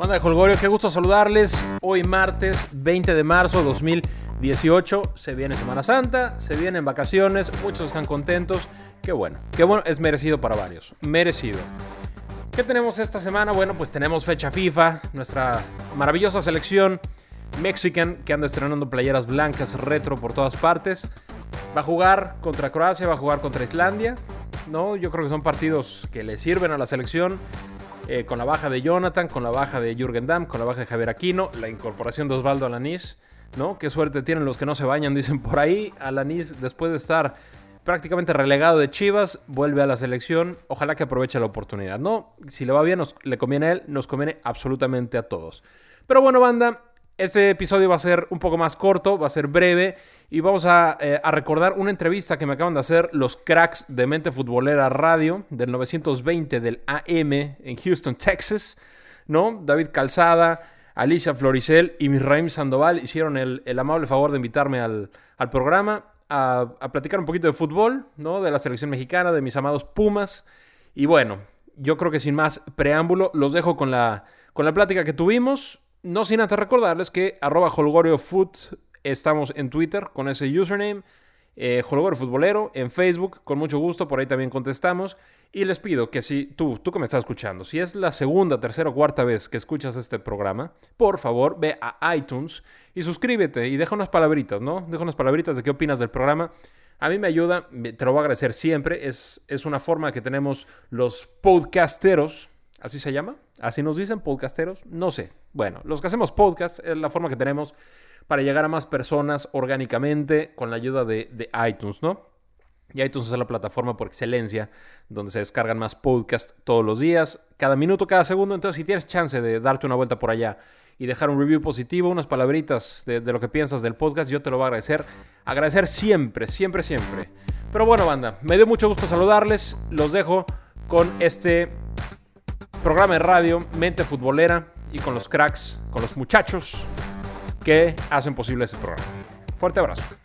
Banda de Holgorio, qué gusto saludarles. Hoy martes 20 de marzo 2018. Se viene Semana Santa, se vienen vacaciones, muchos están contentos. Qué bueno, qué bueno, es merecido para varios. Merecido. ¿Qué tenemos esta semana? Bueno, pues tenemos fecha FIFA, nuestra maravillosa selección Mexican que anda estrenando playeras blancas retro por todas partes. Va a jugar contra Croacia, va a jugar contra Islandia. ¿no? Yo creo que son partidos que le sirven a la selección. Eh, con la baja de Jonathan, con la baja de Jürgen Damm, con la baja de Javier Aquino, la incorporación de Osvaldo Alanís, ¿no? Qué suerte tienen los que no se bañan, dicen por ahí. Alanís, después de estar prácticamente relegado de Chivas, vuelve a la selección. Ojalá que aproveche la oportunidad, ¿no? Si le va bien, le conviene a él, nos conviene absolutamente a todos. Pero bueno, banda, este episodio va a ser un poco más corto, va a ser breve y vamos a, eh, recordar una entrevista que me acaban de hacer los cracks de Mente Futbolera Radio del 920 del AM en Houston, Texas, ¿no? David Calzada, Alicia Floricel y Misraim Sandoval hicieron el, el, amable favor de invitarme al, al programa a, a, platicar un poquito de fútbol, ¿no? De la selección mexicana, de mis amados Pumas. Y bueno, yo creo que sin más preámbulo, los dejo con la, con la plática que tuvimos. No sin antes recordarles que arroba holgoriofoot estamos en Twitter con ese username. Eh, en Facebook, con mucho gusto, por ahí también contestamos. Y les pido que si tú, tú que me estás escuchando, si es la segunda, tercera o cuarta vez que escuchas este programa, por favor ve a iTunes y suscríbete y deja unas palabritas, ¿no? Deja unas palabritas de qué opinas del programa. A mí me ayuda, te lo voy a agradecer siempre. Es, es una forma que tenemos los podcasteros, ¿así se llama? ¿Así nos dicen podcasteros? No sé. Bueno, los que hacemos podcast es la forma que tenemos para llegar a más personas orgánicamente con la ayuda de, de iTunes, ¿no? Y iTunes es la plataforma por excelencia donde se descargan más podcasts todos los días, cada minuto, cada segundo. Entonces, si tienes chance de darte una vuelta por allá y dejar un review positivo, unas palabritas de, de, lo que piensas del podcast, yo te lo voy a agradecer. Agradecer siempre, siempre, siempre. Pero bueno, banda, me dio mucho gusto saludarles. Los dejo con este programa de radio Mente Futbolera y con los cracks, con los muchachos que hacen posible ese programa. Fuerte abrazo.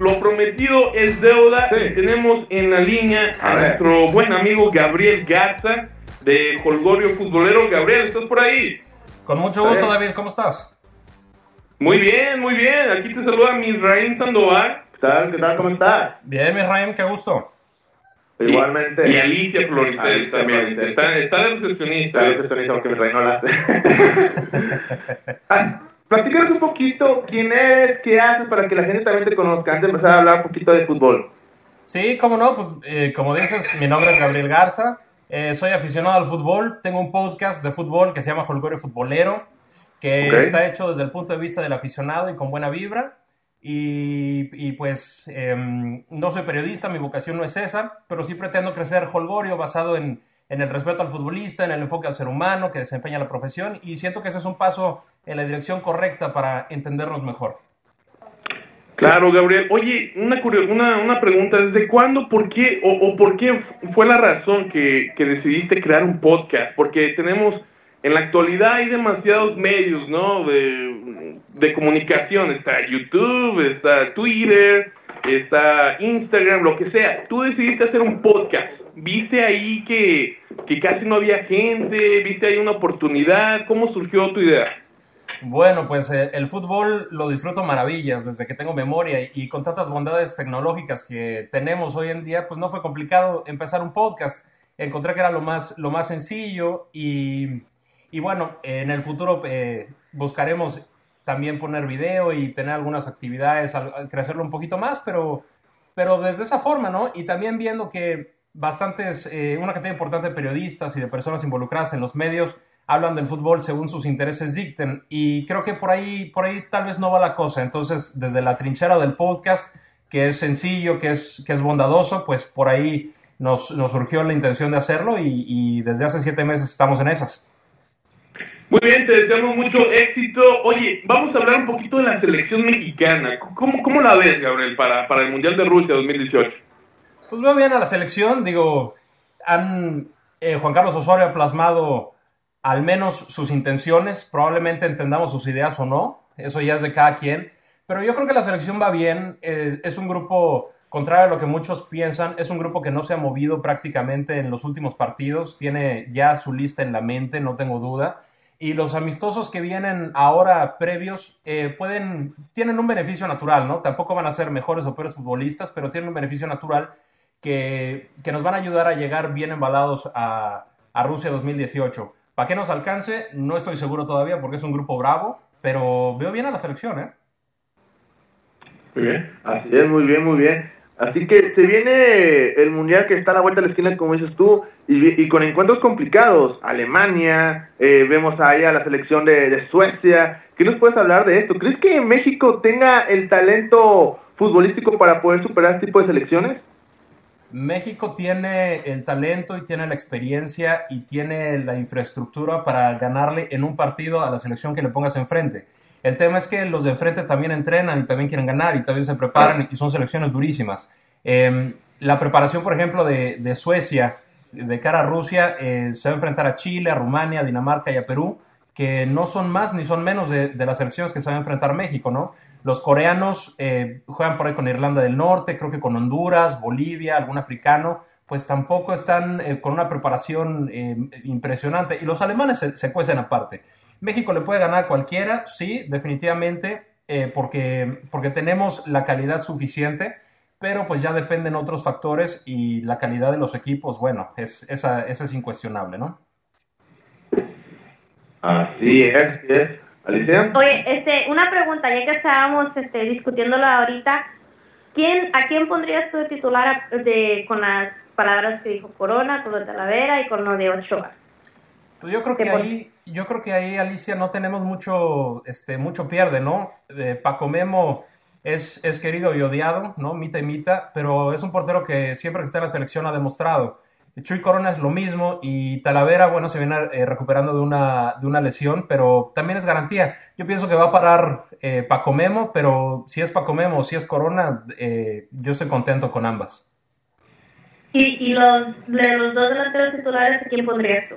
Lo prometido es deuda. Sí. Tenemos en la línea a, a nuestro buen amigo Gabriel Garza de Holgorio Futbolero. Gabriel, ¿estás por ahí? Con mucho gusto, David. ¿Cómo estás? Muy bien, muy bien. Aquí te saluda Misraim Sandoval. ¿Qué tal? ¿Qué tal? ¿Cómo estás? Bien, Misraim, qué gusto. Igualmente. Y, y Alicia Floricel también. Está, está de recepcionista. Está de recepcionista porque mi rey no la hace. ah, Platícanos un poquito quién es, qué haces para que la gente también te conozca antes de empezar a hablar un poquito de fútbol. Sí, cómo no, pues eh, como dices, mi nombre es Gabriel Garza, eh, soy aficionado al fútbol, tengo un podcast de fútbol que se llama Holgorio Futbolero, que okay. está hecho desde el punto de vista del aficionado y con buena vibra. Y, y pues eh, no soy periodista, mi vocación no es esa, pero sí pretendo crecer Holgorio basado en, en el respeto al futbolista, en el enfoque al ser humano que desempeña la profesión y siento que ese es un paso en la dirección correcta para entendernos mejor. Claro, Gabriel. Oye, una, una, una pregunta, ¿desde cuándo, por qué o, o por qué fue la razón que, que, decidiste crear un podcast? Porque tenemos, en la actualidad hay demasiados medios, ¿no? De, comunicación, está YouTube, está Twitter, está Instagram, lo que sea. Tú decidiste hacer un podcast. ¿Viste ahí que, que casi no había gente? ¿Viste ahí una oportunidad? ¿Cómo surgió tu idea? Bueno, pues eh, el fútbol lo disfruto maravillas desde que tengo memoria y, y, con tantas bondades tecnológicas que tenemos hoy en día, pues no fue complicado empezar un podcast. Encontré que era lo más, lo más sencillo y, y bueno, en el futuro eh, buscaremos también poner video y tener algunas actividades, crecerlo un poquito más, pero, pero desde esa forma, ¿no? Y también viendo que bastantes, eh, una cantidad importante de periodistas y de personas involucradas en los medios hablan del fútbol según sus intereses dicten y creo que por ahí, por ahí tal vez no va la cosa. Entonces, desde la trinchera del podcast, que es sencillo, que es, que es bondadoso, pues por ahí nos, nos surgió la intención de hacerlo y, y, desde hace siete meses estamos en esas. Muy bien, te deseamos mucho éxito. Oye, vamos a hablar un poquito de la selección mexicana. ¿Cómo, cómo la ves, Gabriel, para, para el Mundial de Rusia 2018? Pues veo bien a la selección, digo, han, eh, Juan Carlos Osorio ha plasmado al menos sus intenciones, probablemente entendamos sus ideas o no, eso ya es de cada quien, pero yo creo que la selección va bien, es, es un grupo contrario a lo que muchos piensan, es un grupo que no se ha movido prácticamente en los últimos partidos, tiene ya su lista en la mente, no tengo duda. Y los amistosos que vienen ahora previos eh, pueden, tienen un beneficio natural, ¿no? Tampoco van a ser mejores o peores futbolistas, pero tienen un beneficio natural que, que nos van a ayudar a llegar bien embalados a, a Rusia 2018. ¿Para qué nos alcance? No estoy seguro todavía porque es un grupo bravo, pero veo bien a la selección, ¿eh? Muy bien, así es, muy bien, muy bien. Así que se viene el mundial que está a la vuelta de la esquina, como dices tú, y, con encuentros complicados. Alemania, eh, vemos ahí a la selección de, Suecia. ¿Qué nos puedes hablar de esto? ¿Crees que México tenga el talento futbolístico para poder superar este tipo de selecciones? México tiene el talento y tiene la experiencia y tiene la infraestructura para ganarle en un partido a la selección que le pongas enfrente. El tema es que los de enfrente también entrenan y también quieren ganar y también se preparan y son selecciones durísimas. Em, la preparación, por ejemplo, de, Suecia de cara a Rusia eh, se va a enfrentar a Chile, a Rumania, a Dinamarca y a Perú, que no son más ni son menos de, las selecciones que se va a enfrentar México, ¿no? Los coreanos eh, juegan por ahí con Irlanda del Norte, creo que con Honduras, Bolivia, algún africano, pues tampoco están eh, con una preparación impresionante. Y los alemanes se, se cuecen aparte. México le puede ganar a cualquiera, sí, definitivamente, eh, porque, porque tenemos la calidad suficiente, pero pues ya dependen otros factores y la calidad de los equipos, bueno, es, esa, es incuestionable, ¿no? Así es, es. Alicia. Oye, este, una pregunta, ya que estábamos este, discutiéndolo ahorita, ¿quién, ¿a quién pondrías tú de titular de, con las palabras que dijo Corona, con lo de Talavera y con lo de Ochoa? Pues yo creo que ahí, yo creo que ahí, Alicia, no tenemos mucho, este, mucho pierde, ¿no? Eh, Paco Memo es, es querido y odiado, ¿no? Mita y mita, pero es un portero que siempre que está en la selección ha demostrado. Chuy Corona es lo mismo y Talavera, bueno, se viene eh, recuperando de una, de una lesión, pero también es garantía. Yo pienso que va a parar eh, Paco Memo, pero si es Paco Memo o si es Corona, yo estoy contento con ambas. ¿Y, y los, de los dos delanteros titulares, quién pondrías tú?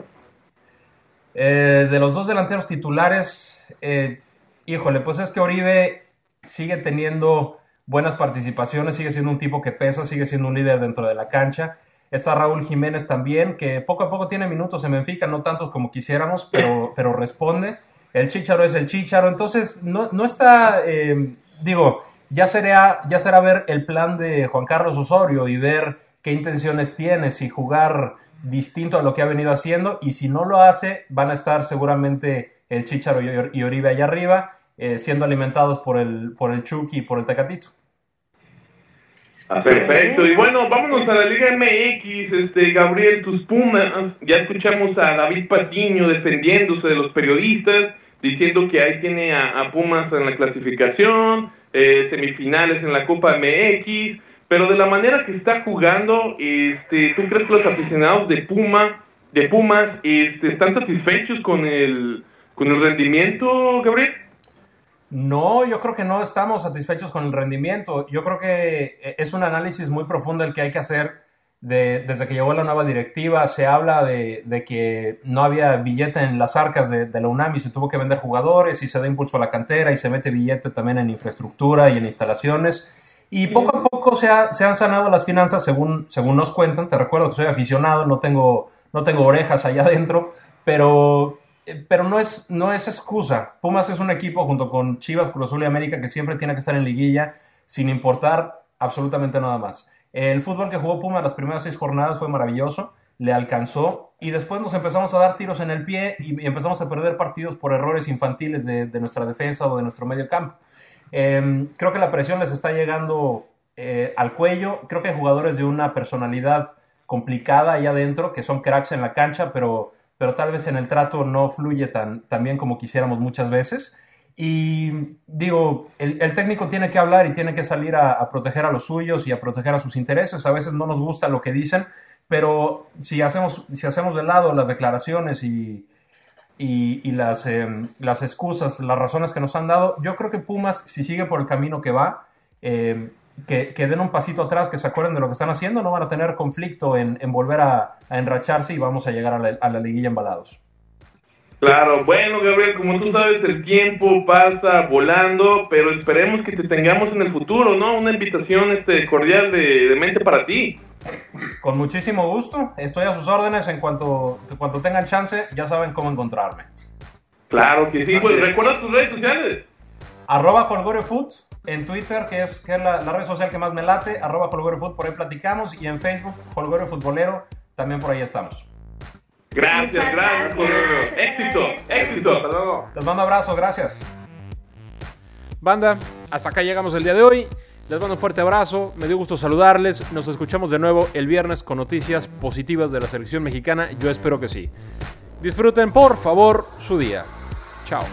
Eh, de los dos delanteros titulares, eh, híjole, pues es que Oribe sigue teniendo buenas participaciones, sigue siendo un tipo que pesa, sigue siendo un líder dentro de la cancha. Está Raúl Jiménez también, que poco a poco tiene minutos en Benfica, no tantos como quisiéramos, pero, pero responde. El Chicharo es el Chicharo, entonces no, no está, eh, digo, ya será, ya será ver el plan de Juan Carlos Osorio y ver qué intenciones tiene, si jugar distinto a lo que ha venido haciendo y si no lo hace van a estar seguramente el Chicharo y Oribe allá arriba eh, siendo alimentados por el, por el Chucky y por el Tecatito. Ah, perfecto, y bueno, vámonos a la Liga MX, este Gabriel, tus Pumas, ya escuchamos a David Patiño defendiéndose de los periodistas, diciendo que ahí tiene a, Pumas en la clasificación, eh, semifinales en la Copa MX, pero de la manera que está jugando, este, ¿tú crees que los aficionados de Puma, de Pumas, este, están satisfechos con el, con el rendimiento, Gabriel? No, yo creo que no estamos satisfechos con el rendimiento. Yo creo que eh, es un análisis muy profundo el que hay que hacer desde que llegó la nueva directiva. Se habla de, que no había billete en las arcas de, de, la UNAM y se tuvo que vender jugadores y se da impulso a la cantera y se mete billete también en infraestructura y en instalaciones. Y poco a poco se, se, han sanado las finanzas según, según nos cuentan. Te recuerdo que soy aficionado, no tengo, no tengo orejas allá adentro, pero, eh, pero no, es, no es excusa. Pumas es un equipo junto con Chivas, Cruz Azul y América que siempre tiene que estar en liguilla sin importar absolutamente nada más. El fútbol que jugó Pumas las primeras seis jornadas fue maravilloso, le alcanzó y después nos empezamos a dar tiros en el pie y, empezamos a perder partidos por errores infantiles de, de nuestra defensa o de nuestro medio campo. Em, creo que la presión les está llegando eh, al cuello. Creo que hay jugadores de una personalidad complicada ahí adentro, que son cracks en la cancha, pero, pero tal vez en el trato no fluye tan, bien como quisiéramos muchas veces. Y digo, el, técnico tiene que hablar y tiene que salir a, proteger a los suyos y a proteger a sus intereses. A veces no nos gusta lo que dicen, pero si hacemos, si hacemos de lado las declaraciones y, y, las, em, las excusas, las razones que nos han dado, yo creo que Pumas, si sigue por el camino que va, em, que, den un pasito atrás, que se acuerden de lo que están haciendo, no van a tener conflicto en, volver a, enracharse y vamos a llegar a la, liguilla embalados. Claro, bueno, Gabriel, como tú sabes, el tiempo pasa volando, pero esperemos que te tengamos en el futuro, ¿no? Una invitación este, cordial de mente para ti. Con muchísimo gusto. Estoy a sus órdenes en cuanto, en cuanto tengan chance. Ya saben cómo encontrarme. Claro que sí. Pues recuerda tus redes sociales. Arroba HolgoreFood en Twitter, que es, que es la, la red social que más me late. Arroba HolgoreFood, por ahí platicamos. Y en Facebook, Holgore Futbolero, también por ahí estamos. Gracias, gracias. Éxito, éxito. Luego. Les mando abrazo, gracias. Banda, hasta acá llegamos el día de hoy. Les mando un fuerte abrazo, me dio gusto saludarles. Nos escuchamos de nuevo el viernes con noticias positivas de la selección mexicana. Yo espero que sí. Disfruten por favor su día. Chao.